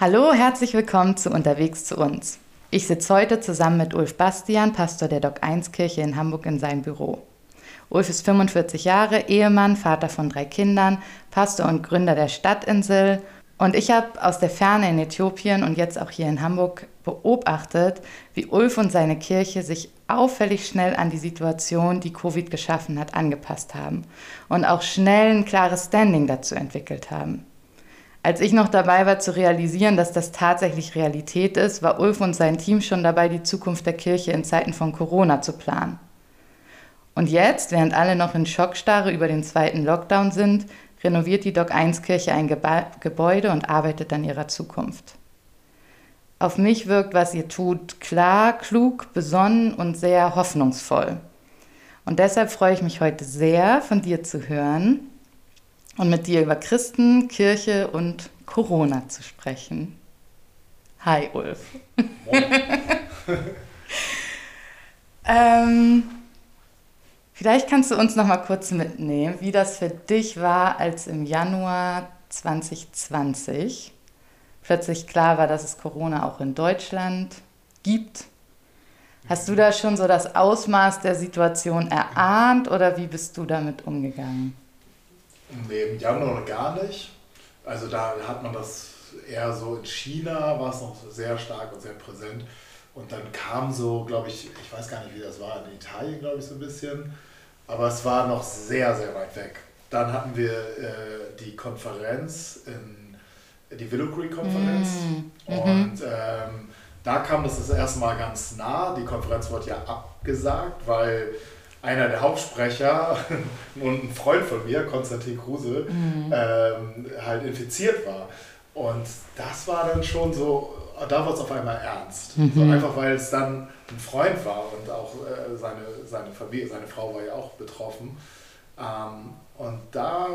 Hallo, herzlich willkommen zu Unterwegs zu uns. Ich sitze heute zusammen mit Ulf Bastian, Pastor der Doc 1 Kirche in Hamburg, in seinem Büro. Ulf ist 45 Jahre, Ehemann, Vater von drei Kindern, Pastor und Gründer der Stadtinsel. Und ich habe aus der Ferne in Äthiopien und jetzt auch hier in Hamburg beobachtet, wie Ulf und seine Kirche sich auffällig schnell an die Situation, die Covid geschaffen hat, angepasst haben und auch schnell ein klares Standing dazu entwickelt haben. Als ich noch dabei war zu realisieren, dass das tatsächlich Realität ist, war Ulf und sein Team schon dabei, die Zukunft der Kirche in Zeiten von Corona zu planen. Und jetzt, während alle noch in Schockstarre über den zweiten Lockdown sind, renoviert die Doc 1 Kirche ein Gebäude und arbeitet an ihrer Zukunft. Auf mich wirkt, was ihr tut, klar, klug, besonnen und sehr hoffnungsvoll. Und deshalb freue ich mich heute sehr, von dir zu hören, und mit dir über Christen, Kirche und Corona zu sprechen. Hi Ulf. ähm, vielleicht kannst du uns noch mal kurz mitnehmen, wie das für dich war, als im Januar 2020 plötzlich klar war, dass es Corona auch in Deutschland gibt. Hast du da schon so das Ausmaß der Situation erahnt oder wie bist du damit umgegangen? Nee, im Januar noch gar nicht. Also da hat man das eher so in China, war es noch sehr stark und sehr präsent. Und dann kam so, glaube ich, ich weiß gar nicht, wie das war, in Italien, glaube ich, so ein bisschen. Aber es war noch sehr, sehr weit weg. Dann hatten wir äh, die Konferenz, in, die Willow Creek Konferenz. Mm, und ähm, da kam das das erste Mal ganz nah. Die Konferenz wurde ja abgesagt, weil einer der Hauptsprecher und ein Freund von mir, Konstantin Kruse, mhm. ähm, halt infiziert war. Und das war dann schon so, da wurde es auf einmal ernst. Mhm. So einfach weil es dann ein Freund war und auch äh, seine, seine Familie, seine Frau war ja auch betroffen. Ähm, und da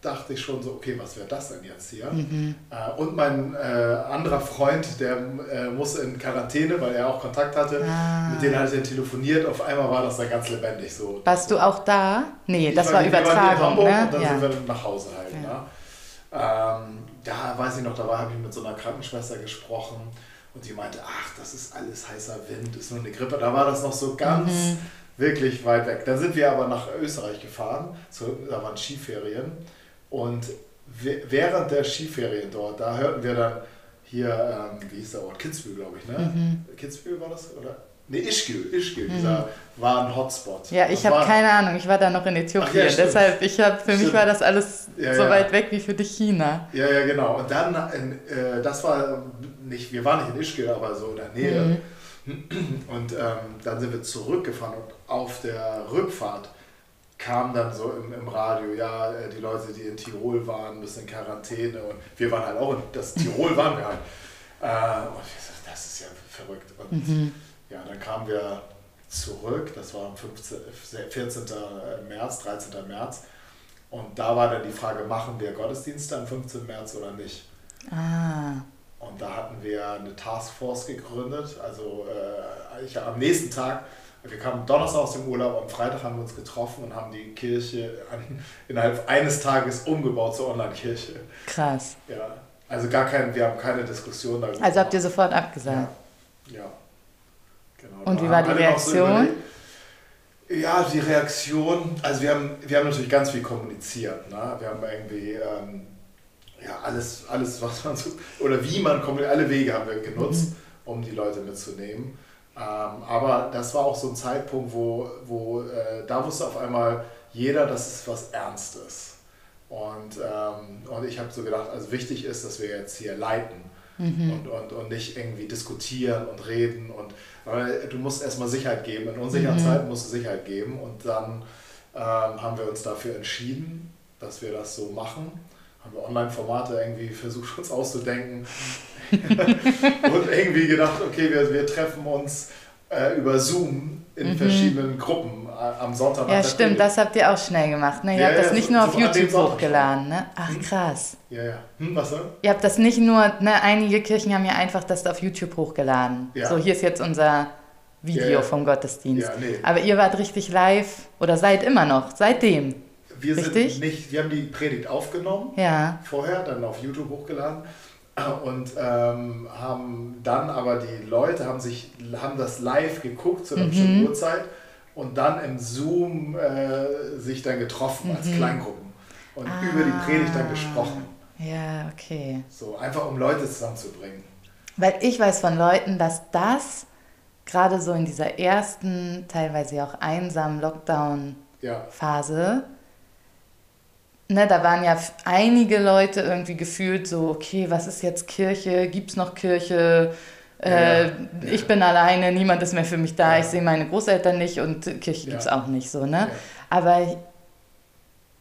dachte ich schon so, okay, was wäre das denn jetzt hier? Mhm. Äh, und mein äh, anderer Freund, der äh, musste in Quarantäne, weil er auch Kontakt hatte. Ah. Mit denen hatte ich dann telefoniert. Auf einmal war das dann ganz lebendig so. Warst du auch da? Nee, ich das war, war Übertragung, ne? Und dann ja. sind wir nach Hause halt. Ja. Ne? Ähm, da weiß ich noch, da habe ich mit so einer Krankenschwester gesprochen und die meinte, ach, das ist alles heißer Wind, ist nur eine Grippe. Da war das noch so ganz... Mhm. Wirklich weit weg. Dann sind wir aber nach Österreich gefahren, so, da waren Skiferien. Und während der Skiferien dort, da hörten wir dann hier, ähm, wie hieß der Ort? Kitzbühel, glaube ich, ne? Mhm. Kitzbühel war das? Oder? Ne, Ischgl, Ischgl, mhm. dieser war ein Hotspot. Ja, ich habe keine Ahnung, ich war da noch in Äthiopien, ja, deshalb, ich hab, für stimmt. mich war das alles ja, so ja. weit weg wie für dich China. Ja, ja, genau. Und dann, äh, das war nicht, wir waren nicht in Ischgl, aber so in der Nähe. Mhm. Und ähm, dann sind wir zurückgefahren und auf der Rückfahrt kam dann so im, im Radio, ja, äh, die Leute, die in Tirol waren, müssen in Quarantäne und wir waren halt auch in das Tirol waren wir halt. Äh, und ich dachte, das ist ja verrückt. Und mhm. ja, dann kamen wir zurück, das war am 15, 14. März, 13. März. Und da war dann die Frage, machen wir Gottesdienste am 15. März oder nicht? Ah. Und da hatten wir eine Taskforce gegründet. Also äh, ich, am nächsten Tag wir kamen Donnerstag aus dem Urlaub, am Freitag haben wir uns getroffen und haben die Kirche an, innerhalb eines Tages umgebaut zur Online-Kirche. Krass. Ja, also gar kein, wir haben keine Diskussion darüber. Also habt ihr sofort abgesagt? Ja. ja. Genau. Und wie war die Reaktion? So ja, die Reaktion, also wir haben, wir haben natürlich ganz viel kommuniziert. Ne? Wir haben irgendwie ähm, ja, alles, alles, was man so, oder wie man kommuniziert, alle Wege haben wir genutzt, mhm. um die Leute mitzunehmen. Ähm, aber das war auch so ein Zeitpunkt, wo, wo äh, da wusste auf einmal jeder, dass es was Ernstes. Und, ähm, und ich habe so gedacht, also wichtig ist, dass wir jetzt hier leiten mhm. und, und, und nicht irgendwie diskutieren und reden. Und, weil du musst erstmal Sicherheit geben. In unsicheren mhm. Zeiten musst du Sicherheit geben. Und dann ähm, haben wir uns dafür entschieden, dass wir das so machen haben wir Online-Formate irgendwie versucht uns auszudenken und irgendwie gedacht, okay, wir, wir treffen uns äh, über Zoom in mhm. verschiedenen Gruppen äh, am Sonntag. Ja, stimmt, Predigt. das habt ihr auch schnell gemacht. Ne? Ihr ja, habt ja, das nicht so, nur auf so YouTube hochgeladen. Ne? Ach, hm? krass. Ja, ja. Hm, was denn? Ihr habt das nicht nur, ne, einige Kirchen haben ja einfach das auf YouTube hochgeladen. Ja. So, hier ist jetzt unser Video vom Gottesdienst. Nee. Aber ihr wart richtig live oder seid immer noch, seitdem. Wir richtig? sind nicht, wir haben die Predigt aufgenommen. Ja. Vorher, dann auf YouTube hochgeladen und ähm, haben dann aber die Leute haben sich haben das live geguckt zu einer mhm. bestimmten Uhrzeit und dann im Zoom äh, sich dann getroffen mhm. als Kleingruppen und ah, über die Predigt dann gesprochen. Ja, okay. So einfach um Leute zusammenzubringen. Weil ich weiß von Leuten, dass das gerade so in dieser ersten, teilweise auch einsamen Lockdown-Phase ja ne, da waren ja einige Leute irgendwie gefühlt so, okay, was ist jetzt Kirche? Gibt es noch Kirche? Äh, ja. Ich bin alleine, niemand ist mehr für mich da, ja. ich sehe meine Großeltern nicht und Kirche gibt es auch nicht so. Ne? Aber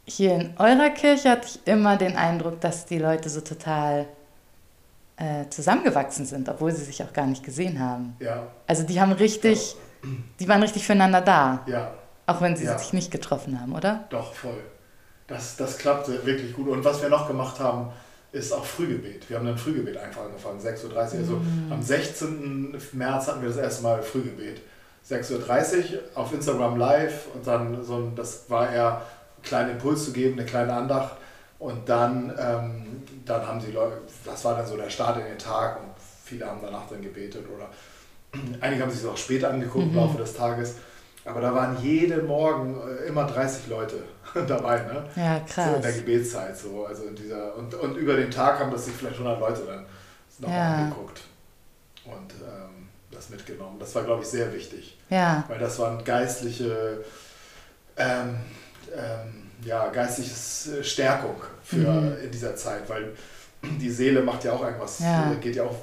hier in eurer Kirche hatte ich immer den Eindruck, dass die Leute so total äh, zusammengewachsen sind, obwohl sie sich auch gar nicht gesehen haben. Ja. Also die haben richtig, die waren richtig füreinander da. Ja. Auch wenn sie sich nicht getroffen haben, oder? Doch, voll das, das klappte wirklich gut. Und was wir noch gemacht haben, ist auch Frühgebet. Wir haben dann Frühgebet einfach angefangen, 6.30 Uhr. Also mhm. am 16. März hatten wir das erste Mal Frühgebet. 6.30 Uhr auf Instagram live und dann so ein, das war eher einen kleinen Impuls zu geben, eine kleine Andacht. Und dann, ähm, dann haben die Leute, das war dann so der Start in den Tag und viele haben danach dann gebetet oder einige haben sich das auch später angeguckt mhm. im Laufe des Tages. Aber da waren jeden Morgen äh, immer 30 Leute dabei, ne? Ja, krass. So in der Gebetszeit so. Also in dieser, und, und über den Tag haben das sich vielleicht 100 Leute dann nochmal ja. angeguckt und ähm, das mitgenommen. Das war, glaube ich, sehr wichtig. Ja. Weil das waren geistliche, ähm, ähm, ja, geistliche Stärkung für mhm. in dieser Zeit, weil die Seele macht ja auch irgendwas, ja. geht ja auch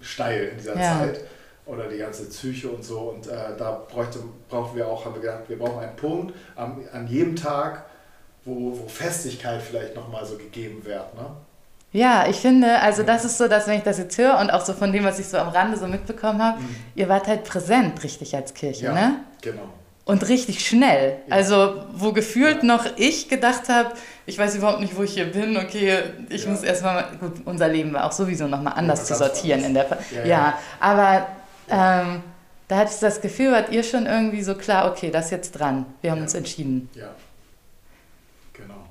steil in dieser ja. Zeit oder die ganze Psyche und so. Und äh, da bräuchte, brauchen wir auch, haben wir gedacht, wir brauchen einen Punkt am, an jedem Tag, wo, wo Festigkeit vielleicht nochmal so gegeben wird. Ne? Ja, ich finde, also das ist so, dass wenn ich das jetzt höre und auch so von dem, was ich so am Rande so mitbekommen habe, mhm. ihr wart halt präsent richtig als Kirche, ja, ne? genau. Und richtig schnell. Ja. Also wo gefühlt ja. noch ich gedacht habe, ich weiß überhaupt nicht, wo ich hier bin, okay, ich ja. muss erstmal, gut, unser Leben war auch sowieso nochmal anders zu sortieren in der, ja, aber ähm, da hatte ich das Gefühl, wart ihr schon irgendwie so klar, okay, das ist jetzt dran. Wir haben ja. uns entschieden. Ja. Genau.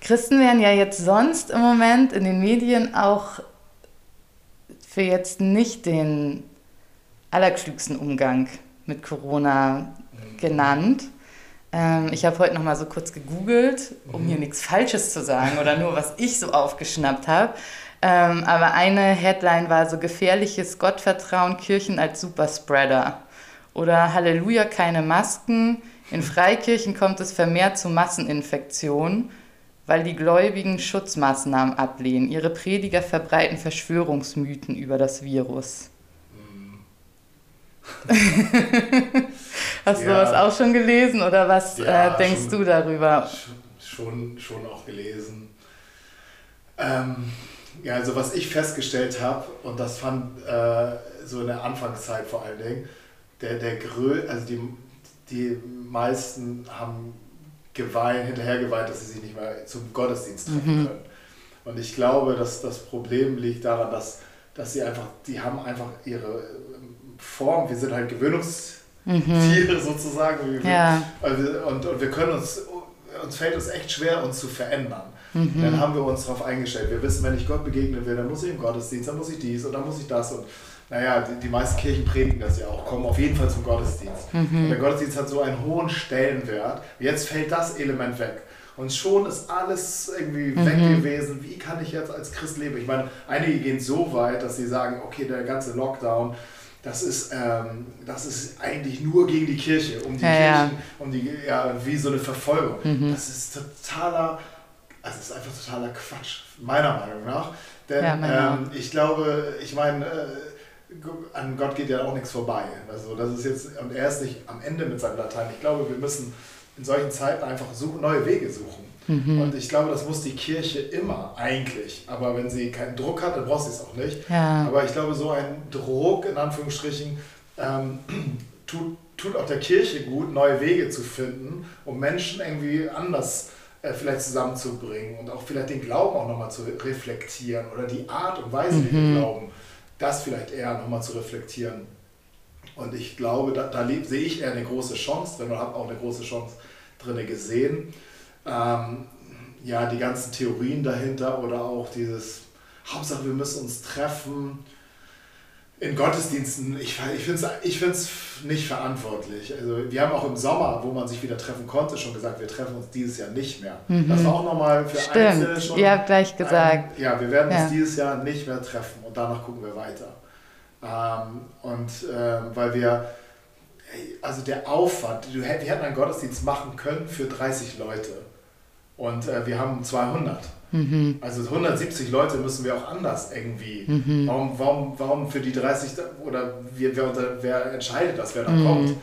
Christen werden ja jetzt sonst im Moment in den Medien auch für jetzt nicht den allerklügsten Umgang mit Corona mhm. genannt. Ähm, ich habe heute noch mal so kurz gegoogelt, um mhm. hier nichts Falsches zu sagen oder nur was ich so aufgeschnappt habe. Ähm, aber eine Headline war so gefährliches Gottvertrauen, Kirchen als Superspreader. Oder Halleluja, keine Masken. In Freikirchen kommt es vermehrt zu Masseninfektionen, weil die Gläubigen Schutzmaßnahmen ablehnen. Ihre Prediger verbreiten Verschwörungsmythen über das Virus. Hast ja. du das auch schon gelesen oder was ja, äh, denkst schon, du darüber? Schon, schon auch gelesen. Ähm, ja, also was ich festgestellt habe, und das fand äh, so in der Anfangszeit vor allen Dingen, der, der Grö also die, die meisten haben geweint, hinterher geweint, dass sie sich nicht mehr zum Gottesdienst treffen mhm. können. Und ich glaube, dass das Problem liegt daran, dass, dass sie einfach, die haben einfach ihre Form, wir sind halt Gewöhnungstiere mhm. sozusagen. Ja. Und, und wir können uns, uns fällt es echt schwer, uns zu verändern. Mhm. Dann haben wir uns darauf eingestellt. Wir wissen, wenn ich Gott begegnen will, dann muss ich im Gottesdienst, dann muss ich dies und dann muss ich das. Und naja, die, die meisten Kirchen predigen das ja auch, kommen auf jeden Fall zum Gottesdienst. Mhm. Und der Gottesdienst hat so einen hohen Stellenwert. Jetzt fällt das Element weg. Und schon ist alles irgendwie mhm. weg gewesen. Wie kann ich jetzt als Christ leben? Ich meine, einige gehen so weit, dass sie sagen, okay, der ganze Lockdown, das ist, ähm, das ist eigentlich nur gegen die Kirche, um die ja, Kirchen, ja. um die, ja, wie so eine Verfolgung. Mhm. Das ist totaler also es ist einfach totaler Quatsch, meiner Meinung nach. Denn ja, ähm, ich glaube, ich meine, äh, an Gott geht ja auch nichts vorbei. Also das ist jetzt, und er ist nicht am Ende mit seinem Latein. Ich glaube, wir müssen in solchen Zeiten einfach suchen, neue Wege suchen. Mhm. Und ich glaube, das muss die Kirche immer eigentlich. Aber wenn sie keinen Druck hat, dann braucht sie es auch nicht. Ja. Aber ich glaube, so ein Druck, in Anführungsstrichen, ähm, tut, tut auch der Kirche gut, neue Wege zu finden, um Menschen irgendwie anders äh, vielleicht zusammenzubringen und auch vielleicht den Glauben auch nochmal zu reflektieren oder die Art und Weise, wie wir mhm. glauben, das vielleicht eher nochmal zu reflektieren. Und ich glaube, da, da sehe ich eher eine große Chance drin und habe auch eine große Chance drin gesehen. Ähm, ja, die ganzen Theorien dahinter oder auch dieses, Hauptsache wir müssen uns treffen, in Gottesdiensten, ich, ich finde es ich find's nicht verantwortlich. Also wir haben auch im Sommer, wo man sich wieder treffen konnte, schon gesagt, wir treffen uns dieses Jahr nicht mehr. Mhm. Das war auch nochmal für Stimmt. Einzelne schon. Ihr habt gleich gesagt. Ein, ja, wir werden ja. uns dieses Jahr nicht mehr treffen und danach gucken wir weiter. Ähm, und äh, weil wir, also der Aufwand, wir hätten einen Gottesdienst machen können für 30 Leute und äh, wir haben 200. Mhm. Also 170 Leute müssen wir auch anders irgendwie. Mhm. Warum, warum, warum für die 30 oder wer, wer, wer entscheidet das, wer da mhm. kommt?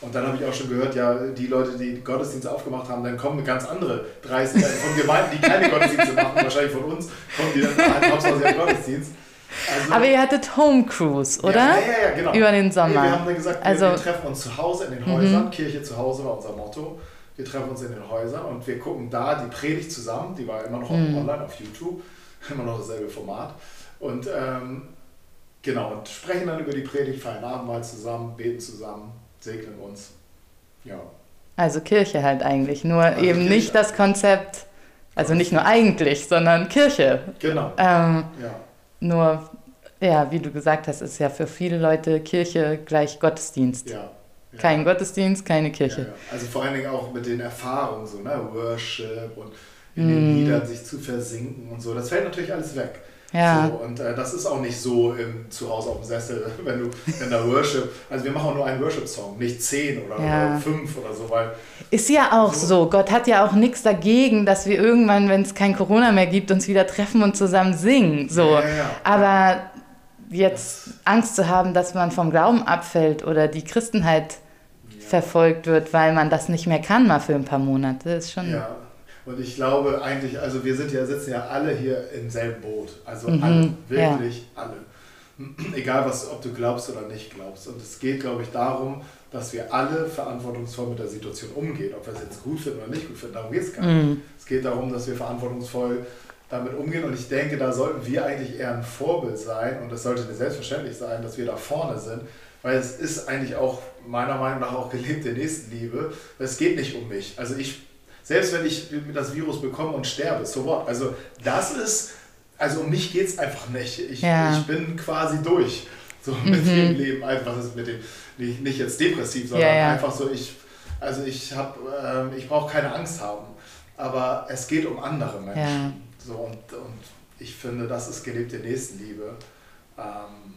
Und dann habe ich auch schon gehört, ja, die Leute, die Gottesdienste aufgemacht haben, dann kommen ganz andere 30 von Gemeinden, die keine Gottesdienste machen, wahrscheinlich von uns, kommen die dann halt hauptsächlich einen Gottesdienst. Also, Aber ihr hattet Home Cruise, oder? Ja, ja, ja, genau. Über den Sommer. Nee, wir haben dann gesagt, also, wir, wir treffen uns zu Hause in den Häusern, mhm. Kirche zu Hause war unser Motto. Wir treffen uns in den Häusern und wir gucken da die Predigt zusammen. Die war immer noch mhm. online auf YouTube, immer noch dasselbe Format. Und ähm, genau, und sprechen dann über die Predigt, feiern Abendmahl zusammen, beten zusammen, segnen uns. Ja. Also Kirche halt eigentlich, nur also eben Kirche. nicht das Konzept, also nicht nur eigentlich, sondern Kirche. Genau. Ähm, ja. Nur, ja, wie du gesagt hast, ist ja für viele Leute Kirche gleich Gottesdienst. Ja. Kein Gottesdienst, keine Kirche. Ja, ja. Also vor allen Dingen auch mit den Erfahrungen, so, ne? Worship und in den mm. Liedern sich zu versinken und so. Das fällt natürlich alles weg. Ja. So, und äh, das ist auch nicht so im, zu Hause auf dem Sessel, wenn du in der Worship, also wir machen auch nur einen Worship-Song, nicht zehn oder, ja. oder, fünf oder so, weil. Ist ja auch so. so. Gott hat ja auch nichts dagegen, dass wir irgendwann, wenn es kein Corona mehr gibt, uns wieder treffen und zusammen singen. So. Ja, Aber jetzt Angst zu haben, dass man vom Glauben abfällt oder die Christenheit verfolgt wird, weil man das nicht mehr kann, mal für ein paar Monate. ist schon. Ja, und ich glaube eigentlich, also wir sind ja, sitzen ja alle hier im selben Boot. Also mhm, alle, wirklich ja. alle. Egal, was, ob du glaubst oder nicht glaubst. Und es geht, glaube ich, darum, dass wir alle verantwortungsvoll mit der Situation umgehen. Ob wir es jetzt gut finden oder nicht gut finden, darum geht es gar nicht. Mhm. Es geht darum, dass wir verantwortungsvoll damit umgehen. Und ich denke, da sollten wir eigentlich eher ein Vorbild sein. Und es sollte selbstverständlich sein, dass wir da vorne sind weil es ist eigentlich auch meiner Meinung nach auch gelebte Nächstenliebe. Es geht nicht um mich. Also ich, selbst wenn ich das Virus bekomme und sterbe, so what? Also das ist, also um mich geht es einfach nicht. Ich, ja. ich bin quasi durch. So mit mhm. dem Leben, also was ist mit dem, nicht, nicht jetzt depressiv, sondern ja, ja. einfach so, ich, also ich habe, ähm, ich brauche keine Angst haben. Aber es geht um andere Menschen. So, und, und ich finde, das ist gelebte Nächstenliebe. Ähm,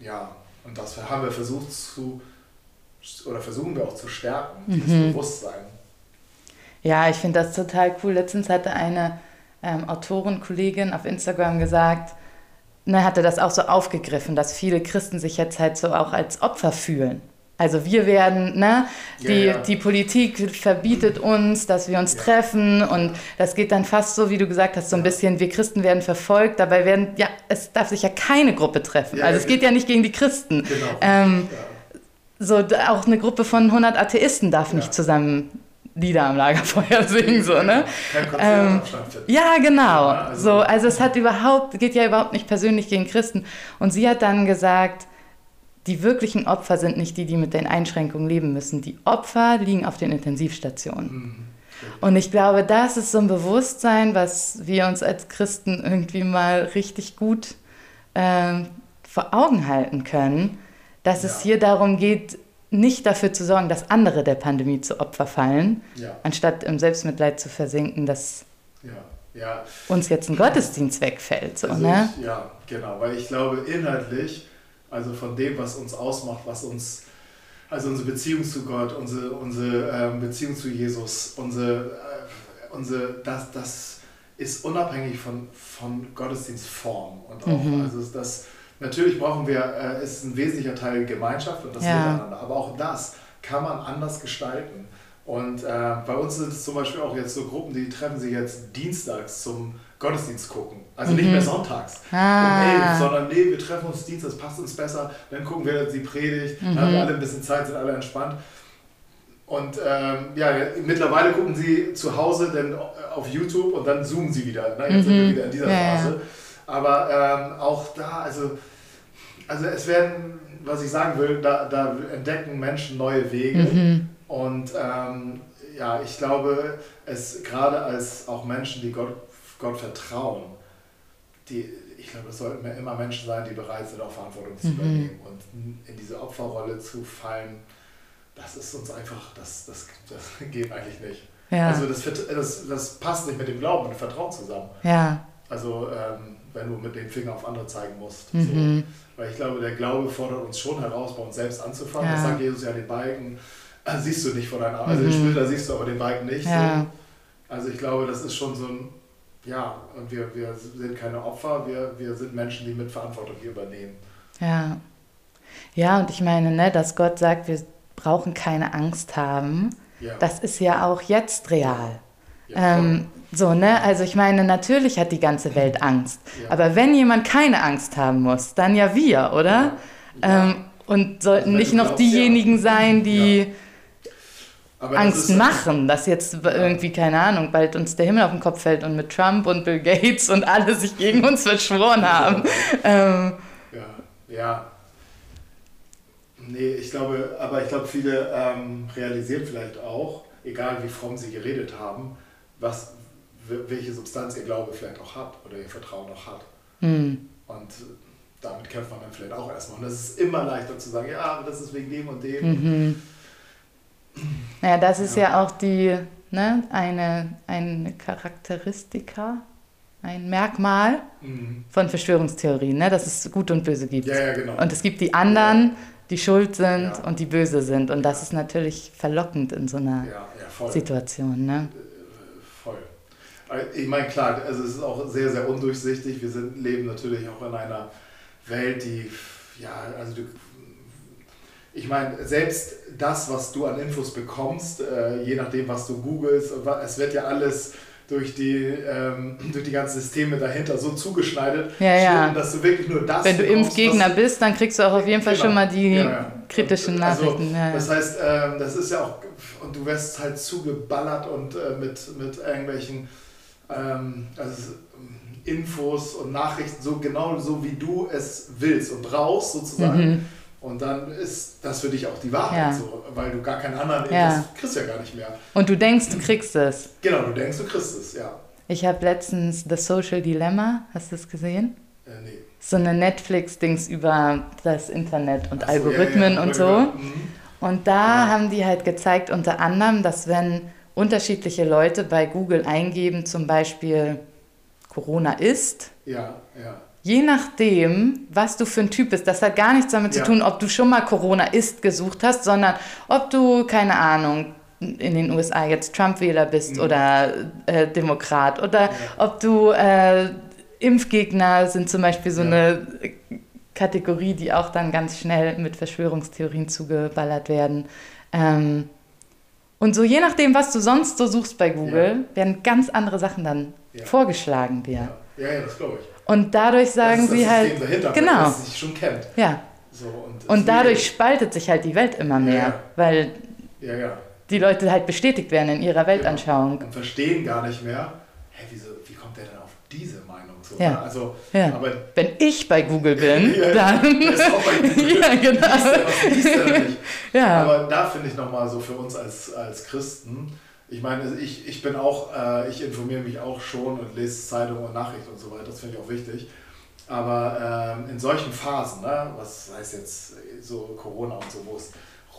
ja, und das haben wir versucht zu, oder versuchen wir auch zu stärken, dieses mhm. Bewusstsein. Ja, ich finde das total cool. Letztens hatte eine ähm, Autorenkollegin auf Instagram gesagt, ne, hatte das auch so aufgegriffen, dass viele Christen sich jetzt halt so auch als Opfer fühlen. Also wir werden, ne, die, ja, ja. die Politik verbietet uns, dass wir uns ja. treffen und das geht dann fast so, wie du gesagt hast, so ein bisschen, wir Christen werden verfolgt, dabei werden, ja, es darf sich ja keine Gruppe treffen. also es geht ja nicht gegen die Christen. Genau. Ähm, so auch eine Gruppe von 100 Atheisten darf nicht zusammen Lieder am Lagerfeuer singen, so, ne? Ähm, ja, genau. also, so, also es hat überhaupt, geht ja überhaupt nicht persönlich gegen Christen. Und sie hat dann gesagt, die wirklichen Opfer sind nicht die, die mit den Einschränkungen leben müssen. Die Opfer liegen auf den Intensivstationen. Mhm. Und ich glaube, das ist so ein Bewusstsein, was wir uns als Christen irgendwie mal richtig gut äh, vor Augen halten können, dass ja. es hier darum geht, nicht dafür zu sorgen, dass andere der Pandemie zu Opfer fallen, ja. anstatt im Selbstmitleid zu versinken, dass ja. uns jetzt ein Gottesdienst wegfällt. So, also ne? ich, ja, genau, weil ich glaube, inhaltlich also von dem, was uns ausmacht, was uns, also unsere Beziehung zu Gott, unsere, unsere ähm, Beziehung zu Jesus, unsere, äh, unsere das, das ist unabhängig von, von Gottesdienstform. Und auch, mhm. also das, natürlich brauchen wir, äh, ist ein wesentlicher Teil Gemeinschaft und das ja. Miteinander, aber auch das kann man anders gestalten. Und äh, bei uns sind es zum Beispiel auch jetzt so Gruppen, die treffen sich jetzt dienstags zum Gottesdienst gucken. Also nicht mehr sonntags Ah. um elf, sondern nee, wir treffen uns dienstags, passt uns besser, dann gucken wir die Predigt, dann haben wir alle ein bisschen Zeit, sind alle entspannt. Und ähm, ja, mittlerweile gucken sie zu Hause dann auf YouTube und dann zoomen sie wieder. Ne? Jetzt sind wir wieder in dieser Ja, ja. Phase. Aber ähm, auch da, also, also es werden, was ich sagen will, da, da entdecken Menschen neue Wege. Mhm. Und ähm, ja, ich glaube, es gerade als auch Menschen, die Gott, Gott vertrauen, die, ich glaube, es sollten immer Menschen sein, die bereit sind, auch Verantwortung zu übernehmen. Und in diese Opferrolle zu fallen, das ist uns einfach, das, das, das geht eigentlich nicht. Ja. Also das, das, das passt nicht mit dem Glauben und dem Vertrauen zusammen. ja. Also ähm, wenn du mit dem Finger auf andere zeigen musst. Mhm. So. Weil ich glaube, der Glaube fordert uns schon heraus, bei uns selbst anzufangen. Ja. Das sagt Jesus ja, den Balken äh, siehst du nicht vor deinen Augen. Also Mhm. den Splitter siehst du, aber den Balken nicht. Ja. So. Also ich glaube, das ist schon so ein, ja, und wir, wir sind keine Opfer, wir, wir sind Menschen, die mit Verantwortung hier übernehmen. Ja. Ja, und ich meine, ne, dass Gott sagt, wir brauchen keine Angst haben, Ja. das ist ja auch jetzt real. ja. Ähm, so, ne? Also ich meine, natürlich hat die ganze Welt Angst. Ja. Aber wenn jemand keine Angst haben muss, dann ja wir, oder? Ja. Ähm, und sollten Also nicht noch glaubst, diejenigen ja. sein, die das Angst ist- machen, dass jetzt irgendwie, keine Ahnung, bald uns der Himmel auf den Kopf fällt und mit Trump und Bill Gates und alle sich gegen uns verschworen haben. Ähm, Ja, ja. Nee, ich glaube, aber ich glaube, viele ähm, realisieren vielleicht auch, egal wie fromm sie geredet haben, was, welche Substanz ihr Glaube vielleicht auch hat oder ihr Vertrauen auch hat. hm, Und äh, damit kämpft man dann vielleicht auch erstmal. Und es ist immer leichter zu sagen, ja, aber das ist wegen dem und dem. mhm. Naja, das ist ja auch die, ne, eine, eine Charakteristika, ein Merkmal Mhm. von Verschwörungstheorien, ne, dass es Gut und Böse gibt. Ja, ja, genau. Und es gibt die anderen, die schuld sind Ja. und die böse sind. Und das ist natürlich verlockend in so einer ja, ja. Situation. Ne? Also Ich meine, klar, also es ist auch sehr, sehr undurchsichtig. Wir sind, leben natürlich auch in einer Welt, die, ja, also du, ich meine, selbst das, was du an Infos bekommst, äh, je nachdem, was du googelst, es wird ja alles durch die, ähm, durch die ganzen Systeme dahinter so zugeschneidet, Ja, ja. dass du wirklich nur das Wenn du bekommst, Impfgegner bist, dann kriegst du auch auf jeden Fall Genau. schon mal die Ja, kritischen Also, Nachrichten. ja. Das heißt, ähm, das ist ja auch, und du wirst halt zugeballert und äh, mit, mit irgendwelchen ähm, also, ähm, Infos und Nachrichten, so genau so wie du es willst und brauchst sozusagen. Mhm. Und dann ist das für dich auch die Wahrheit, Ja. so, weil du gar keinen anderen, Ja. das kriegst ja gar nicht mehr. Und du denkst, du kriegst es. Genau, du denkst, du kriegst es, ja. Ich habe letztens The Social Dilemma, hast du es gesehen? Äh, nee. So eine Netflix-Dings über das Internet und so, Algorithmen ja, und so. Mhm. Und da haben die halt gezeigt, unter anderem, dass wenn unterschiedliche Leute bei Google eingeben, zum Beispiel Corona ist, Ja, ja. je nachdem, was du für ein Typ bist, das hat gar nichts damit Ja. zu tun, ob du schon mal Corona ist gesucht hast, sondern ob du, keine Ahnung, in den USA jetzt Trump-Wähler bist Mhm. oder äh, Demokrat oder ob du äh, Impfgegner sind zum Beispiel so Ja. eine Kategorie, die auch dann ganz schnell mit Verschwörungstheorien zugeballert werden. Ähm, und so je nachdem, was du sonst so suchst bei Google, werden ganz andere Sachen dann Ja. vorgeschlagen dir. Ja, ja, ja das glaube ich. Und dadurch sagen das ist sie das halt, System dahinter, genau. das sich schon kennt. ja. So, und Und dadurch spaltet sich halt die Welt immer mehr, Ja. weil Ja, ja. die Leute halt bestätigt werden in ihrer Weltanschauung. und verstehen gar nicht mehr, hä, wieso, wie kommt der denn auf diese? So, Ja. ne? Also, Ja. aber Wenn ich bei Google bin, Ja, dann. ist auch bei Google. ja, genau. Liest der, was liest nicht? Ja. Aber da finde ich nochmal so für uns als, als Christen, ich meine, ich, ich bin auch, äh, ich informiere mich auch schon und lese Zeitungen und Nachrichten und so weiter, das finde ich auch wichtig. Aber ähm, in solchen Phasen, ne, was heißt jetzt so Corona und so, wo es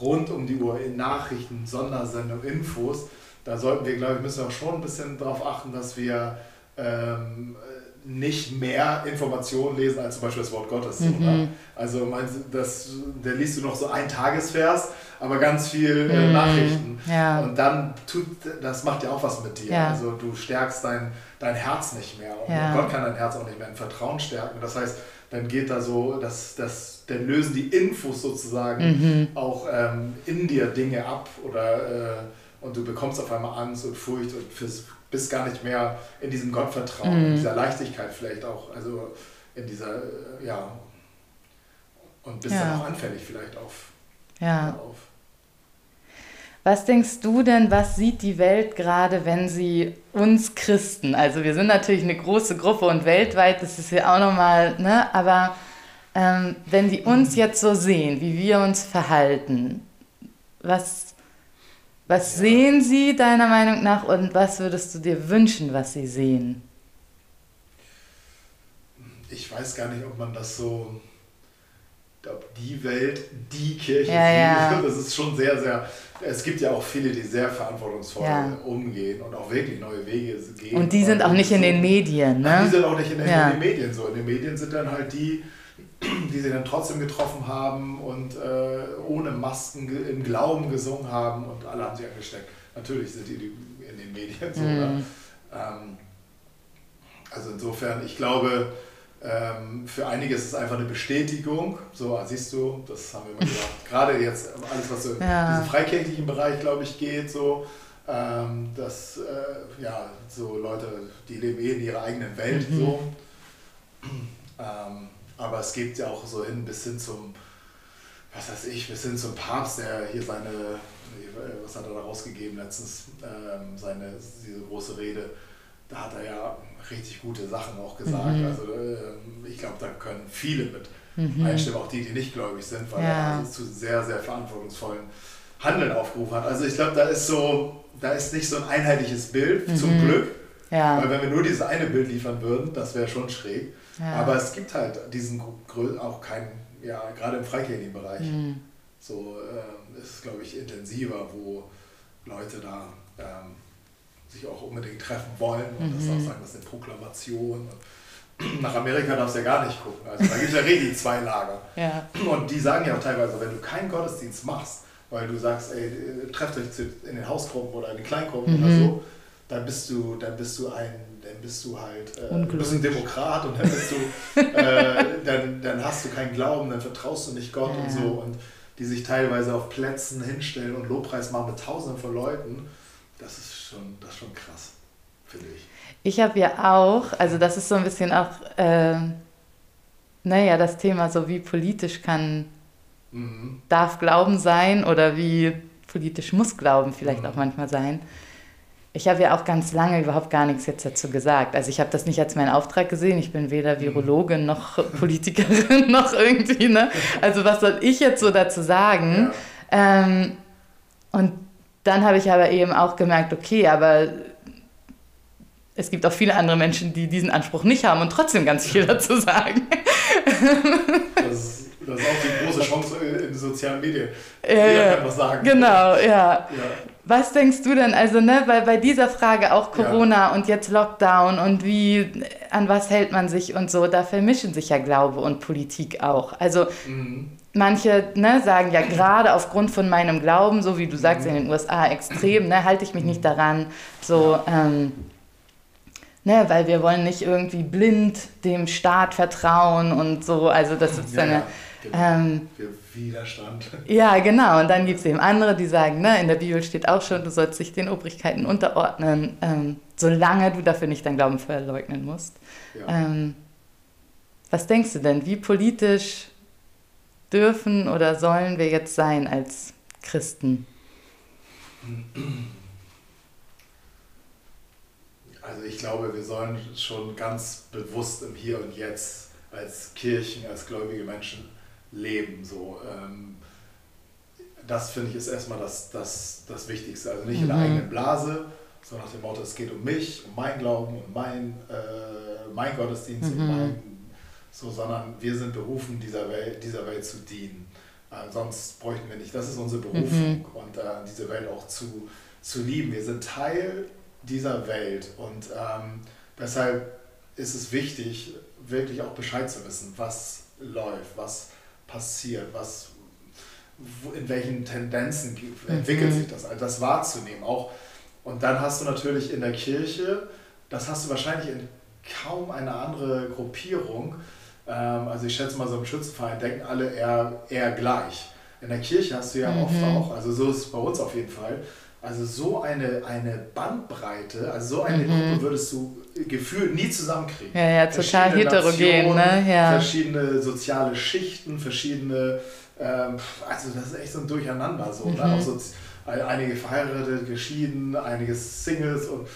rund um die Uhr in Nachrichten, Sondersendungen, Infos, da sollten wir, glaube ich, müssen wir auch schon ein bisschen darauf achten, dass wir ähm, nicht mehr Informationen lesen als zum Beispiel das Wort Gottes. Mhm. ne? Also meinst du, das, da liest du noch so ein Tagesvers, aber ganz viel äh, Mhm. Nachrichten. Ja. Und dann tut, das macht ja auch was mit dir. Ja. Also du stärkst dein, dein Herz nicht mehr. Und Ja. Gott kann dein Herz auch nicht mehr in Vertrauen stärken. Das heißt, dann geht da so, dass, dass, dann lösen die Infos sozusagen Mhm. auch ähm, in dir Dinge ab oder äh, und du bekommst auf einmal Angst und Furcht und bist gar nicht mehr in diesem Gottvertrauen, mhm. in dieser Leichtigkeit vielleicht auch, also in dieser, äh, ja, und bist ja. dann auch anfällig vielleicht auf. Ja. Auf. Was denkst du denn, was sieht die Welt gerade, wenn sie uns Christen, also wir sind natürlich eine große Gruppe und weltweit, das ist ja auch nochmal, ne, aber ähm, wenn die uns jetzt so sehen, wie wir uns verhalten, was, was ja. sehen sie deiner Meinung nach und was würdest du dir wünschen, was sie sehen? Ich weiß gar nicht, ob man das so ob die Welt die Kirche ja, ja. Das ist schon sehr, sehr. Es gibt ja auch viele, die sehr verantwortungsvoll ja. umgehen und auch wirklich neue Wege gehen. Und die sind auch nicht so, in den Medien, ne? Die sind auch nicht in den, in den, Medien so. In den Medien sind dann halt die, die sie dann trotzdem getroffen haben und äh, ohne Masken im Glauben gesungen haben und alle haben sie angesteckt. Natürlich sind die in den Medien so. Mhm. Ähm, also insofern, ich glaube, ähm, für einige ist es einfach eine Bestätigung. So, ah, siehst du, das haben wir immer gesagt. Gerade jetzt alles, was so ja. in diesen freikirchlichen Bereich, glaube ich, geht, so, ähm, dass äh, ja, so Leute, die leben eh in ihrer eigenen Welt. Mhm. So. Ähm, aber es geht ja auch so hin bis hin zum, was weiß ich, bis hin zum Papst, der hier seine, was hat er da rausgegeben letztens, ähm, seine, diese große Rede da hat er ja richtig gute Sachen auch gesagt. Mhm. Also äh, ich glaube, da können viele mit mhm. einstimmen, auch die, die nicht gläubig sind, weil ja. er zu sehr, sehr verantwortungsvollen Handeln aufgerufen hat. Also ich glaube, da ist so, da ist nicht so ein einheitliches Bild, mhm. zum Glück. Ja. Weil wenn wir nur dieses eine Bild liefern würden, das wäre schon schräg. Ja. Aber es gibt halt diesen auch keinen, ja, gerade im freikirchlichen Bereich, mhm. so äh, ist es, glaube ich, intensiver, wo Leute da ähm, sich auch unbedingt treffen wollen und mhm. das auch sagen, das ist eine Proklamation. Nach Amerika darfst du ja gar nicht gucken. Also da gibt es ja richtig zwei Lager. Ja. Und die sagen ja auch teilweise, wenn du keinen Gottesdienst machst, weil du sagst, ey, trefft euch in den Hausgruppen oder in den Kleingruppen mhm. oder so, dann bist du, dann bist du ein, bist du halt, äh, bist ein Demokrat und dann bist du, äh, dann, dann hast du keinen Glauben, dann vertraust du nicht Gott ja. und so und die sich teilweise auf Plätzen hinstellen und Lobpreis machen mit Tausenden von Leuten das ist schon, das ist schon krass, finde ich. Ich habe ja auch, also das ist so ein bisschen auch, äh, naja, das Thema so, wie politisch kann, mhm. darf Glauben sein oder wie politisch muss Glauben vielleicht mhm. auch manchmal sein. Ich habe ja auch ganz lange überhaupt gar nichts jetzt dazu gesagt. Also ich habe das nicht als meinen Auftrag gesehen. Ich bin weder mhm. Virologin noch Politikerin noch irgendwie. Ne? Also was soll ich jetzt so dazu sagen? Ja. Ähm, und dann habe ich aber eben auch gemerkt, okay, aber es gibt auch viele andere Menschen, die diesen Anspruch nicht haben und trotzdem ganz viel dazu sagen. Das ist, das ist auch die große Chance in den sozialen Medien. Jeder ja, kann was sagen. Genau, ja. ja. Was denkst du denn, also ne, weil bei dieser Frage auch Corona ja. und jetzt Lockdown und wie, an was hält man sich und so, da vermischen sich ja Glaube und Politik auch. Also mhm. manche ne, sagen ja gerade aufgrund von meinem Glauben, so wie du sagst in den USA extrem, ne, halte ich mich nicht daran, so, ähm, ne, weil wir wollen nicht irgendwie blind dem Staat vertrauen und so, also das ist ja, eine... Ja, genau. ähm, Widerstand. Ja, genau. Und dann gibt es eben andere, die sagen, ne, in der Bibel steht auch schon, du sollst dich den Obrigkeiten unterordnen, ähm, solange du dafür nicht dein Glauben verleugnen musst. Ja. Ähm, was denkst du denn, wie politisch dürfen oder sollen wir jetzt sein als Christen? Also ich glaube, wir sollen schon ganz bewusst im Hier und Jetzt als Kirchen, als gläubige Menschen leben. So. Ähm, das finde ich ist erstmal das, das, das Wichtigste. Also nicht mhm. in der mhm. eigenen Blase, so nach dem Motto, es geht um mich, um mein Glauben, um mein, äh, mein Gottesdienst, mhm. um mein so, sondern wir sind berufen, dieser Welt, dieser Welt zu dienen. Äh, sonst bräuchten wir nicht. Das ist unsere Berufung mhm. und äh, diese Welt auch zu, zu lieben. Wir sind Teil dieser Welt und ähm, deshalb ist es wichtig, wirklich auch Bescheid zu wissen, was läuft, was passiert, was, in welchen Tendenzen entwickelt mhm. sich das, also das wahrzunehmen. Auch, und dann hast du natürlich in der Kirche, das hast du wahrscheinlich in kaum eine andere Gruppierung, ähm, also ich schätze mal, so im Schützenverein denken alle eher, eher gleich. In der Kirche hast du ja mhm. oft auch, also so ist es bei uns auf jeden Fall, Also so eine, eine Bandbreite, also so eine mhm. Gruppe würdest du gefühlt nie zusammenkriegen. Ja, ja, total heterogen, ne? Ja. Verschiedene soziale Schichten, verschiedene, ähm, also das ist echt so ein Durcheinander so, ne? mhm. ne? Auch so einige verheiratet, geschieden, einige Singles und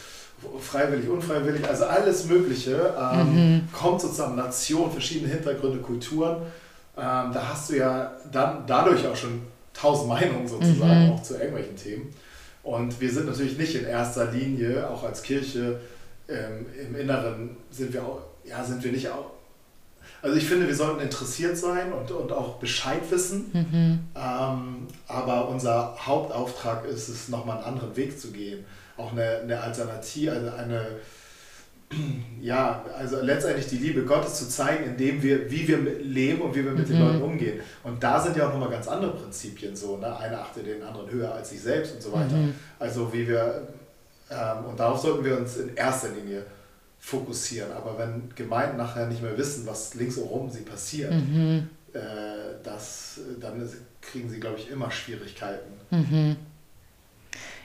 freiwillig, unfreiwillig, also alles Mögliche ähm, mhm. kommt sozusagen Nation, verschiedene Hintergründe, Kulturen. Ähm, da hast du ja dann dadurch auch schon tausend Meinungen sozusagen mhm. auch zu irgendwelchen Themen. Und wir sind natürlich nicht in erster Linie, auch als Kirche, ähm, im Inneren sind wir auch, ja, sind wir nicht auch. Also ich finde, wir sollten interessiert sein und, und auch Bescheid wissen. Mhm. Ähm, aber unser Hauptauftrag ist es, nochmal einen anderen Weg zu gehen. Auch eine, eine Alternative, eine, eine ja, also letztendlich die Liebe Gottes zu zeigen, indem wir, wie wir leben und wie wir mit mhm. den Leuten umgehen. Und da sind ja auch nochmal ganz andere Prinzipien so, ne? Einer achtet den anderen höher als sich selbst und so weiter. Mhm. Also wie wir, ähm, und darauf sollten wir uns in erster Linie fokussieren. Aber wenn Gemeinden nachher nicht mehr wissen, was links und rum sie passiert, mhm. äh, das, dann kriegen sie, glaube ich, immer Schwierigkeiten.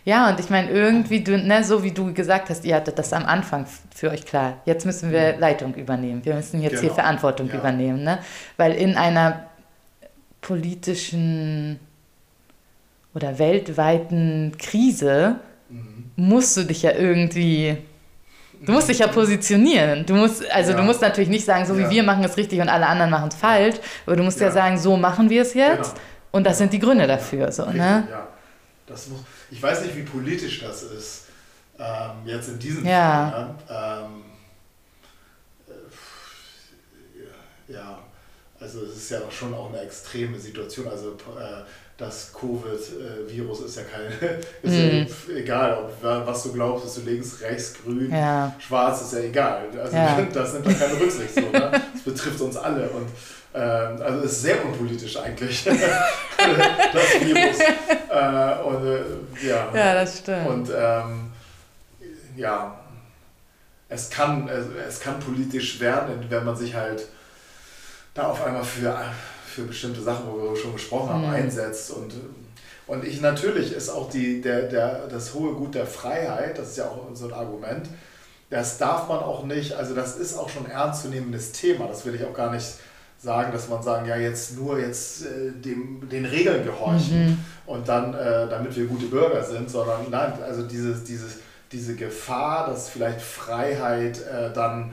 Ja, und ich meine, irgendwie, du, ne, so wie du gesagt hast, ihr hattet das am Anfang für euch klar. Jetzt müssen wir mhm. Leitung übernehmen. Wir müssen jetzt genau. hier Verantwortung ja. übernehmen. Ne? Weil in einer politischen oder weltweiten Krise mhm. musst du dich ja irgendwie. Du musst dich ja positionieren. Du musst, also ja. du musst natürlich nicht sagen, so wie wir machen es richtig und alle anderen machen es falsch, aber du musst ja. ja. sagen, so machen wir es jetzt genau. und das sind die Gründe dafür. So, ne? Ja, das muss, ich weiß nicht, wie politisch das ist, ähm, jetzt in diesem ja. Fall. Ähm, äh, ja, also es ist ja schon auch eine extreme Situation. Also äh, das Covid-Virus ist ja kein, ist mhm. ja egal, ob, was du glaubst, bist du links, rechts, grün, ja. schwarz, ist ja egal. Also ja. das nimmt doch keine Rücksicht so. Ne? Das betrifft uns alle. Und ähm, also es ist sehr unpolitisch eigentlich, das Virus. Äh, und, äh, ja. ja, das stimmt. Und ähm, ja, es kann, es, es kann politisch werden, wenn man sich halt da auf einmal für, für bestimmte Sachen, wo wir schon gesprochen haben, mhm. einsetzt. Und, und ich natürlich ist auch die, der, der, das hohe Gut der Freiheit, das ist ja auch so ein Argument, das darf man auch nicht, also das ist auch schon ein ernstzunehmendes Thema, das will ich auch gar nicht sagen, dass man sagen, ja jetzt nur jetzt äh, dem, den Regeln gehorchen mhm. und dann, äh, damit wir gute Bürger sind, sondern nein, also dieses, dieses, diese Gefahr, dass vielleicht Freiheit äh, dann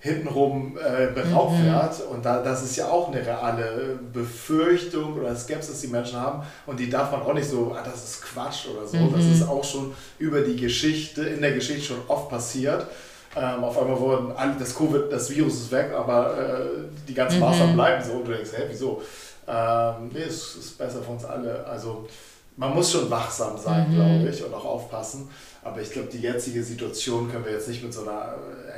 hintenrum äh, beraubt mhm. wird und da, das ist ja auch eine reale Befürchtung oder Skepsis, die Menschen haben und die darf man auch nicht so, ah, das ist Quatsch oder so, mhm. das ist auch schon über die Geschichte, in der Geschichte schon oft passiert ähm, auf einmal wurden alle, das Covid, das Virus ist weg, aber äh, die ganzen mhm. Maßnahmen bleiben so. Und du denkst, hä, wieso? Ähm, nee, es ist besser für uns alle. Also man muss schon wachsam sein, mhm. glaube ich, und auch aufpassen. Aber ich glaube, die jetzige Situation können wir jetzt nicht mit so einer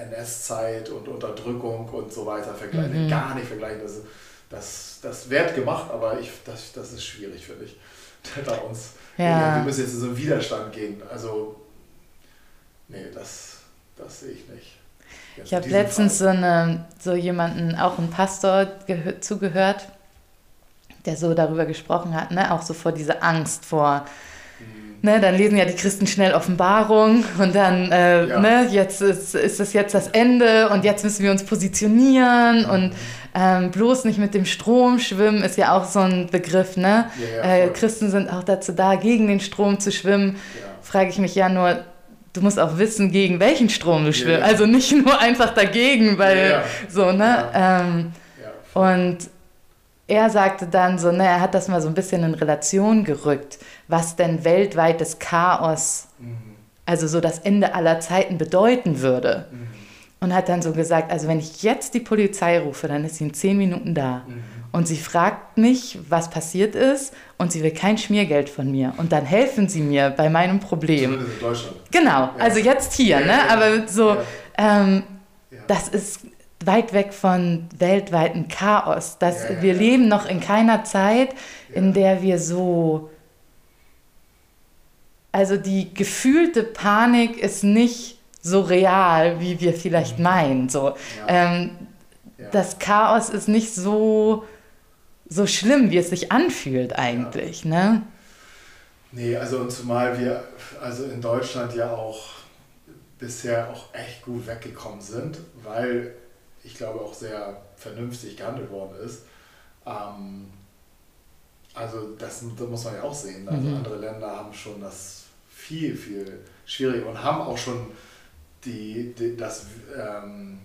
NS-Zeit und Unterdrückung und so weiter vergleichen. Mhm. Gar nicht vergleichen. Das, das, das wird gemacht, aber ich, das, das ist schwierig, finde ich. Da uns, ja. Wir müssen jetzt in so einen Widerstand gehen. Also, nee, das das sehe ich nicht. Jetzt ich habe letztens so, eine, so jemanden, auch einen Pastor zugehört, der so darüber gesprochen hat, ne? auch so vor dieser Angst vor, mhm. ne? dann lesen ja die Christen schnell Offenbarung und dann, äh, ja. ne? jetzt ist, ist das jetzt das Ende und jetzt müssen wir uns positionieren mhm. und ähm, bloß nicht mit dem Strom schwimmen ist ja auch so ein Begriff. Ne? Ja, ja, äh, Christen sind auch dazu da, gegen den Strom zu schwimmen. Frage ich mich ja nur, du musst auch wissen, gegen welchen Strom du schwimmst. Yeah. Also nicht nur einfach dagegen, weil yeah. so, ne? Ja. Ähm, ja, und er sagte dann so, ne, er hat das mal so ein bisschen in Relation gerückt, was denn weltweites Chaos, mhm. also so das Ende aller Zeiten bedeuten würde. Mhm. Und hat dann so gesagt, also wenn ich jetzt die Polizei rufe, dann ist sie in zehn Minuten da. Mhm und sie fragt mich, was passiert ist und sie will kein Schmiergeld von mir. Und dann helfen sie mir bei meinem Problem. in Deutschland. Genau, ja. also jetzt hier, ja, ne? Ja, aber so, ähm, das ist weit weg von weltweiten Chaos. Das, wir leben noch in keiner Zeit, in der wir so... Also die gefühlte Panik ist nicht so real, wie wir vielleicht mhm. meinen. So. Ähm, das Chaos ist nicht so so schlimm, wie es sich anfühlt eigentlich. Ja. Ne? Nee, also und zumal wir also in Deutschland ja auch bisher auch echt gut weggekommen sind, weil ich glaube auch sehr vernünftig gehandelt worden ist. Ähm, also das, das, muss man ja auch sehen. Also mhm. andere Länder haben schon das viel, viel schwieriger und haben auch schon die, die das ähm,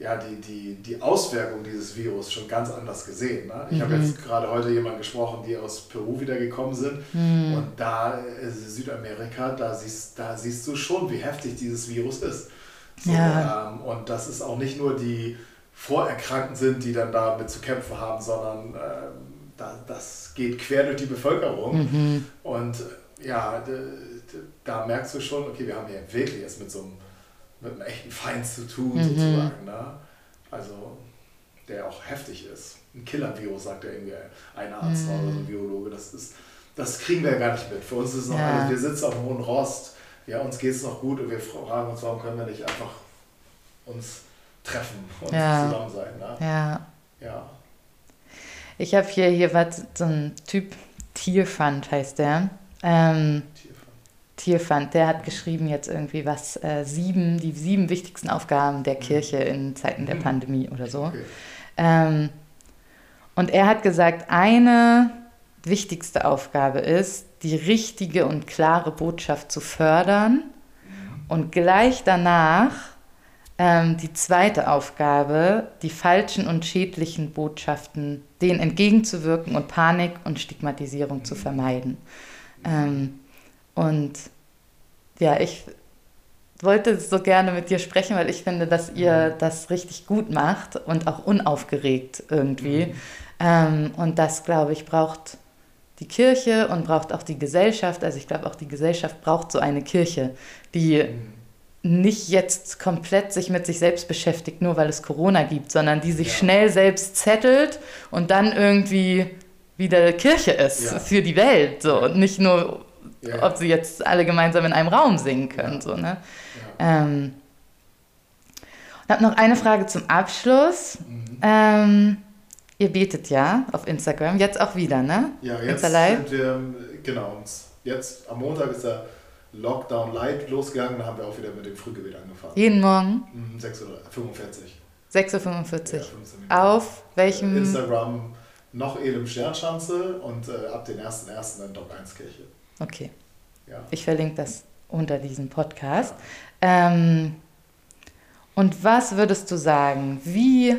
ja, die, die, die Auswirkung dieses Virus schon ganz anders gesehen. Ne? Ich mhm. habe jetzt gerade heute jemanden gesprochen, die aus Peru wiedergekommen sind. Mhm. Und da, äh, Südamerika, da siehst, da siehst du schon, wie heftig dieses Virus ist. So, ja. ähm, und das ist auch nicht nur die Vorerkrankten sind, die dann damit zu kämpfen haben, sondern ähm, da, das geht quer durch die Bevölkerung. Mhm. Und ja, da merkst du schon, okay, wir haben hier wirklich jetzt mit so einem mit einem echten Feind zu tun, mhm. sozusagen. Ne? Also, der auch heftig ist. Ein Killer-Virus, sagt ja irgendwie ein Arzt mhm. oder so ein Biologe. Das, ist, das kriegen wir ja gar nicht mit. Für uns ist es noch ja. alles, wir sitzen auf dem hohen Rost, ja, uns geht es noch gut und wir fragen uns, warum können wir nicht einfach uns treffen und ja. zusammen sein. Ne? Ja. ja. Ich habe hier, hier war so ein Typ, Tierfund heißt der. Ähm, Tierfand, der hat geschrieben jetzt irgendwie was, äh, sieben, die sieben wichtigsten Aufgaben der mhm. Kirche in Zeiten der mhm. Pandemie oder so. Ähm, und er hat gesagt, eine wichtigste Aufgabe ist, die richtige und klare Botschaft zu fördern mhm. und gleich danach ähm, die zweite Aufgabe, die falschen und schädlichen Botschaften, denen entgegenzuwirken und Panik und Stigmatisierung zu vermeiden. Ähm, und ja, ich wollte so gerne mit dir sprechen, weil ich finde, dass ihr mhm. das richtig gut macht und auch unaufgeregt irgendwie. Mhm. Ähm, und das, glaube ich, braucht die Kirche und braucht auch die Gesellschaft. Also ich glaube, auch die Gesellschaft braucht so eine Kirche, die mhm. nicht jetzt komplett sich mit sich selbst beschäftigt, nur weil es Corona gibt, sondern die sich ja. schnell selbst zettelt und dann irgendwie wieder Kirche ist ja. für die Welt. So. Und nicht nur ja. ob sie jetzt alle gemeinsam in einem Raum singen können. So, ne? Ja. Ähm, und habe noch eine Frage zum Abschluss. Mhm. Ähm, ihr betet ja auf Instagram, jetzt auch wieder, ne? Ja, jetzt sind wir, genau, jetzt am Montag ist der Lockdown Light losgegangen, da haben wir auch wieder mit dem Frühgebet angefangen. Jeden Morgen? Mhm, 6.45 Uhr. 6.45 Uhr. Ja, auf welchem? Instagram noch Elim Sternschanze und äh, ab den 1.1. dann Doc 1 Kirche. Okay. Ja. Ich verlinke das unter diesem Podcast. Ja. Ähm, und was würdest du sagen? Wie,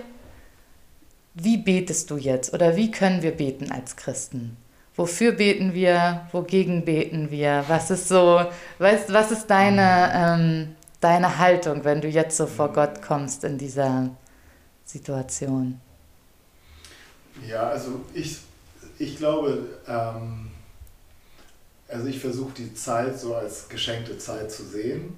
wie betest du jetzt oder wie können wir beten als Christen? Wofür beten wir? Wogegen beten wir? Was ist so, weißt, was ist deine, ähm, deine Haltung, wenn du jetzt so vor Gott kommst in dieser Situation? Ja, also ich, ich glaube, ähm, also ich versuche die Zeit so als geschenkte Zeit zu sehen.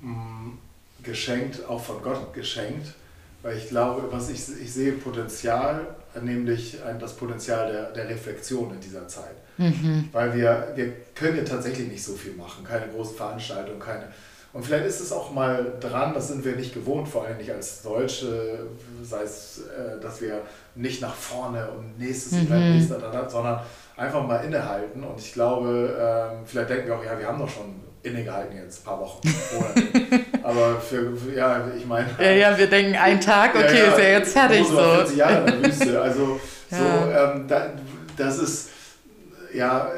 Mm, geschenkt, auch von Gott geschenkt, weil ich glaube, was ich, ich sehe Potenzial, nämlich das Potenzial der, der Reflexion in dieser Zeit. Mhm. Weil wir, wir können ja tatsächlich nicht so viel machen, keine großen Veranstaltungen, keine. Und vielleicht ist es auch mal dran, das sind wir nicht gewohnt, vor allem nicht als Deutsche, sei es, äh, dass wir nicht nach vorne und nächstes mhm. Event, nächster, sondern einfach mal innehalten. Und ich glaube, ähm, vielleicht denken wir auch, ja, wir haben doch schon innegehalten jetzt, ein paar Wochen. Aber für, für, ja, ich meine. Ja, ja, wir denken, ein Tag, okay, ja, ja, ist ja jetzt fertig so. 40 Jahre in der Wüste. Also, ja. so, ähm, da, das ist, ja,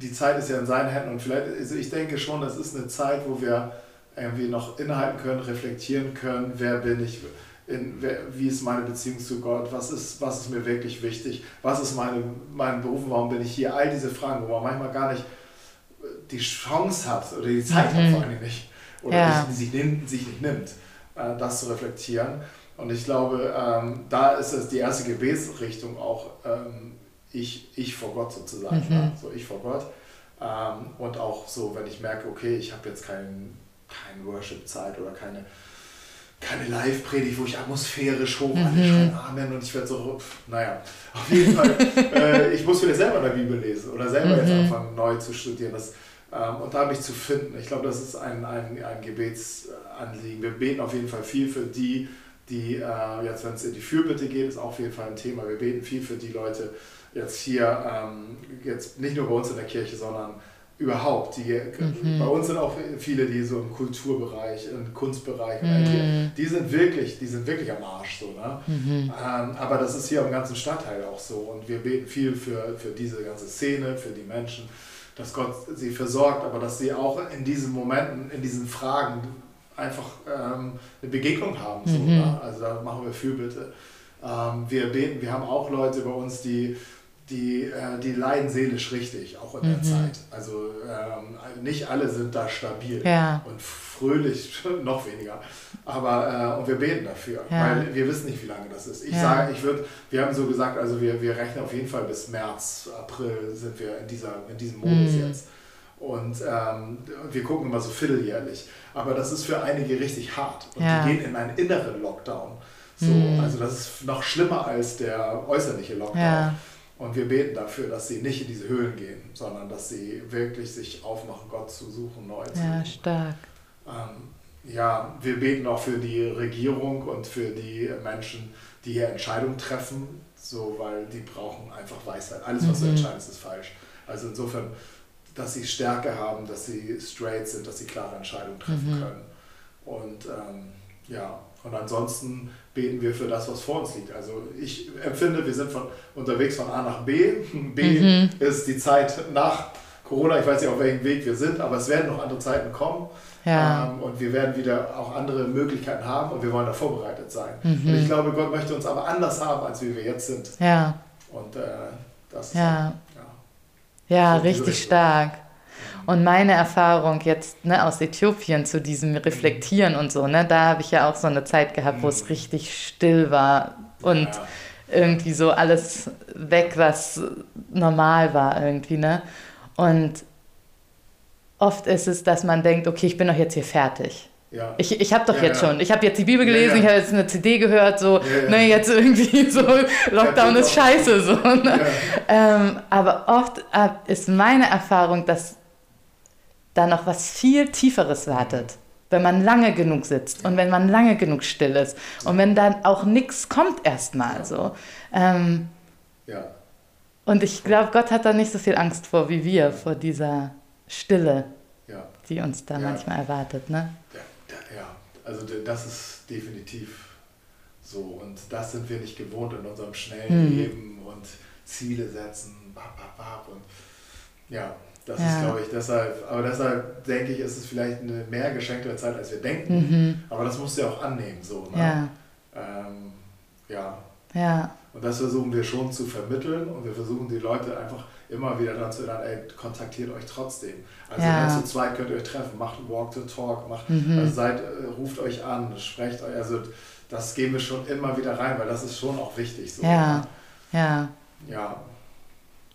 die Zeit ist ja in seinen Händen und vielleicht, also ich denke schon, das ist eine Zeit, wo wir irgendwie noch innehalten können, reflektieren können, wer bin ich, in, wie ist meine Beziehung zu Gott, was ist, was ist mir wirklich wichtig, was ist meine, mein Beruf, warum bin ich hier, all diese Fragen, wo man manchmal gar nicht die Chance hat oder die Zeit mhm. hat vor allem nicht oder ja. nicht, sich, sich nicht nimmt, äh, das zu reflektieren. Und ich glaube, ähm, da ist es die erste Gebetsrichtung auch ähm, ich, ich vor Gott sozusagen, mhm. ja? so ich vor Gott. Ähm, und auch so, wenn ich merke, okay, ich habe jetzt kein, keine Worship-Zeit oder keine keine Live-Predigt, wo ich atmosphärisch hoch mhm. alle schreien Amen und ich werde so, naja, auf jeden Fall, äh, ich muss vielleicht selber in der Bibel lesen oder selber mhm. jetzt anfangen neu zu studieren das, ähm, und da mich zu finden. Ich glaube, das ist ein, ein, ein Gebetsanliegen. Wir beten auf jeden Fall viel für die, die, äh, jetzt wenn es in die Fürbitte geht, ist auch auf jeden Fall ein Thema. Wir beten viel für die Leute, jetzt hier, ähm, jetzt nicht nur bei uns in der Kirche, sondern überhaupt. Die, mhm. Bei uns sind auch viele, die so im Kulturbereich, im Kunstbereich, mhm. die, sind wirklich, die sind wirklich am Arsch so. Ne? Mhm. Ähm, aber das ist hier im ganzen Stadtteil auch so. Und wir beten viel für, für diese ganze Szene, für die Menschen, dass Gott sie versorgt, aber dass sie auch in diesen Momenten, in diesen Fragen einfach ähm, eine Begegnung haben. So, mhm. ne? Also da machen wir Fürbitte. Ähm, wir beten, wir haben auch Leute bei uns, die die, äh, die leiden seelisch richtig, auch in der mhm. Zeit. Also ähm, nicht alle sind da stabil ja. und fröhlich, noch weniger. Aber äh, und wir beten dafür, ja. weil wir wissen nicht, wie lange das ist. Ich ja. sage, ich würde, wir haben so gesagt, also wir, wir rechnen auf jeden Fall bis März, April sind wir in, dieser, in diesem Modus mhm. jetzt. Und ähm, wir gucken immer so vierteljährlich. Aber das ist für einige richtig hart. Und die gehen in einen inneren Lockdown. So, mhm. Also das ist noch schlimmer als der äußerliche Lockdown. Und wir beten dafür, dass sie nicht in diese Höhlen gehen, sondern dass sie wirklich sich aufmachen, Gott zu suchen, neu zu suchen. Ja, stark. Ähm, ja, wir beten auch für die Regierung und für die Menschen, die hier Entscheidungen treffen, so, weil die brauchen einfach Weisheit. Alles, was mhm. du entscheidest, ist falsch. Also insofern, dass sie Stärke haben, dass sie straight sind, dass sie klare Entscheidungen treffen mhm. können. Und ähm, ja, und ansonsten beten wir für das, was vor uns liegt. Also ich empfinde, wir sind von, unterwegs von A nach B. B mhm. ist die Zeit nach Corona. Ich weiß nicht, auf welchem Weg wir sind, aber es werden noch andere Zeiten kommen. Ja. Ähm, und wir werden wieder auch andere Möglichkeiten haben und wir wollen da vorbereitet sein. Mhm. Und ich glaube, Gott möchte uns aber anders haben, als wie wir jetzt sind. Ja. Und äh, das ist ja, ja. ja so richtig stark. Und meine Erfahrung jetzt ne, aus Äthiopien zu diesem Reflektieren und so, ne, da habe ich ja auch so eine Zeit gehabt, wo es mhm. richtig still war und ja. irgendwie so alles weg, was normal war irgendwie, ne? Und oft ist es, dass man denkt, okay, ich bin doch jetzt hier fertig. Ja. Ich, ich habe doch ja, jetzt ja. schon, ich habe jetzt die Bibel gelesen, ich habe jetzt eine CD gehört, so, ne, jetzt irgendwie so, Lockdown ist scheiße, so. Ne? Ähm, aber oft äh, ist meine Erfahrung, dass da noch was viel Tieferes wartet. Wenn man lange genug sitzt und wenn man lange genug still ist und wenn dann auch nichts kommt erstmal so. Ähm, ja. Und ich glaube, Gott hat da nicht so viel Angst vor wie wir, vor dieser Stille, ja. die uns da ja. manchmal erwartet. Ne? Ja, ja, also das ist definitiv so. Und das sind wir nicht gewohnt in unserem schnellen hm. Leben und Ziele setzen. Bap, bap, bap und ja, das ja. ist, glaube ich, deshalb, aber deshalb denke ich, ist es vielleicht eine mehr geschenkte Zeit, als wir denken. Mhm. Aber das musst du ja auch annehmen, so. Ne? Ja. Ähm, ja. Ja. Und das versuchen wir schon zu vermitteln und wir versuchen die Leute einfach immer wieder daran zu erinnern, ey, kontaktiert euch trotzdem. Also ja. zu zweit könnt ihr euch treffen, macht Walk to Talk, macht, mhm. also seid, äh, ruft euch an, sprecht euch, also das gehen wir schon immer wieder rein, weil das ist schon auch wichtig. So, ja, ne? ja. Ja,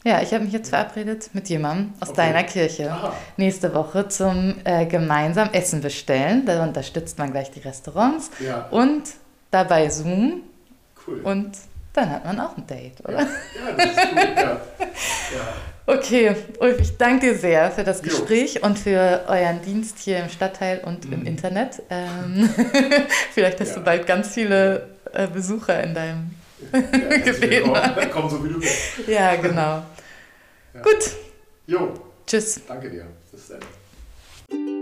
ja, ich habe mich jetzt verabredet mit jemandem aus okay. deiner Kirche Aha. nächste Woche zum äh, gemeinsam Essen bestellen. Da unterstützt man gleich die Restaurants ja. und dabei Zoom. Cool. Und dann hat man auch ein Date, oder? Ja, ja das ist cool. ja. ja. Okay, Ulf, ich danke dir sehr für das Gespräch jo. und für euren Dienst hier im Stadtteil und mhm. im Internet. Ähm, vielleicht hast du bald ganz viele äh, Besucher in deinem ja, Gebet. Komm so wie du bist. Ja, genau. Gut. Jo. Tschüss. Danke dir. Bis dann.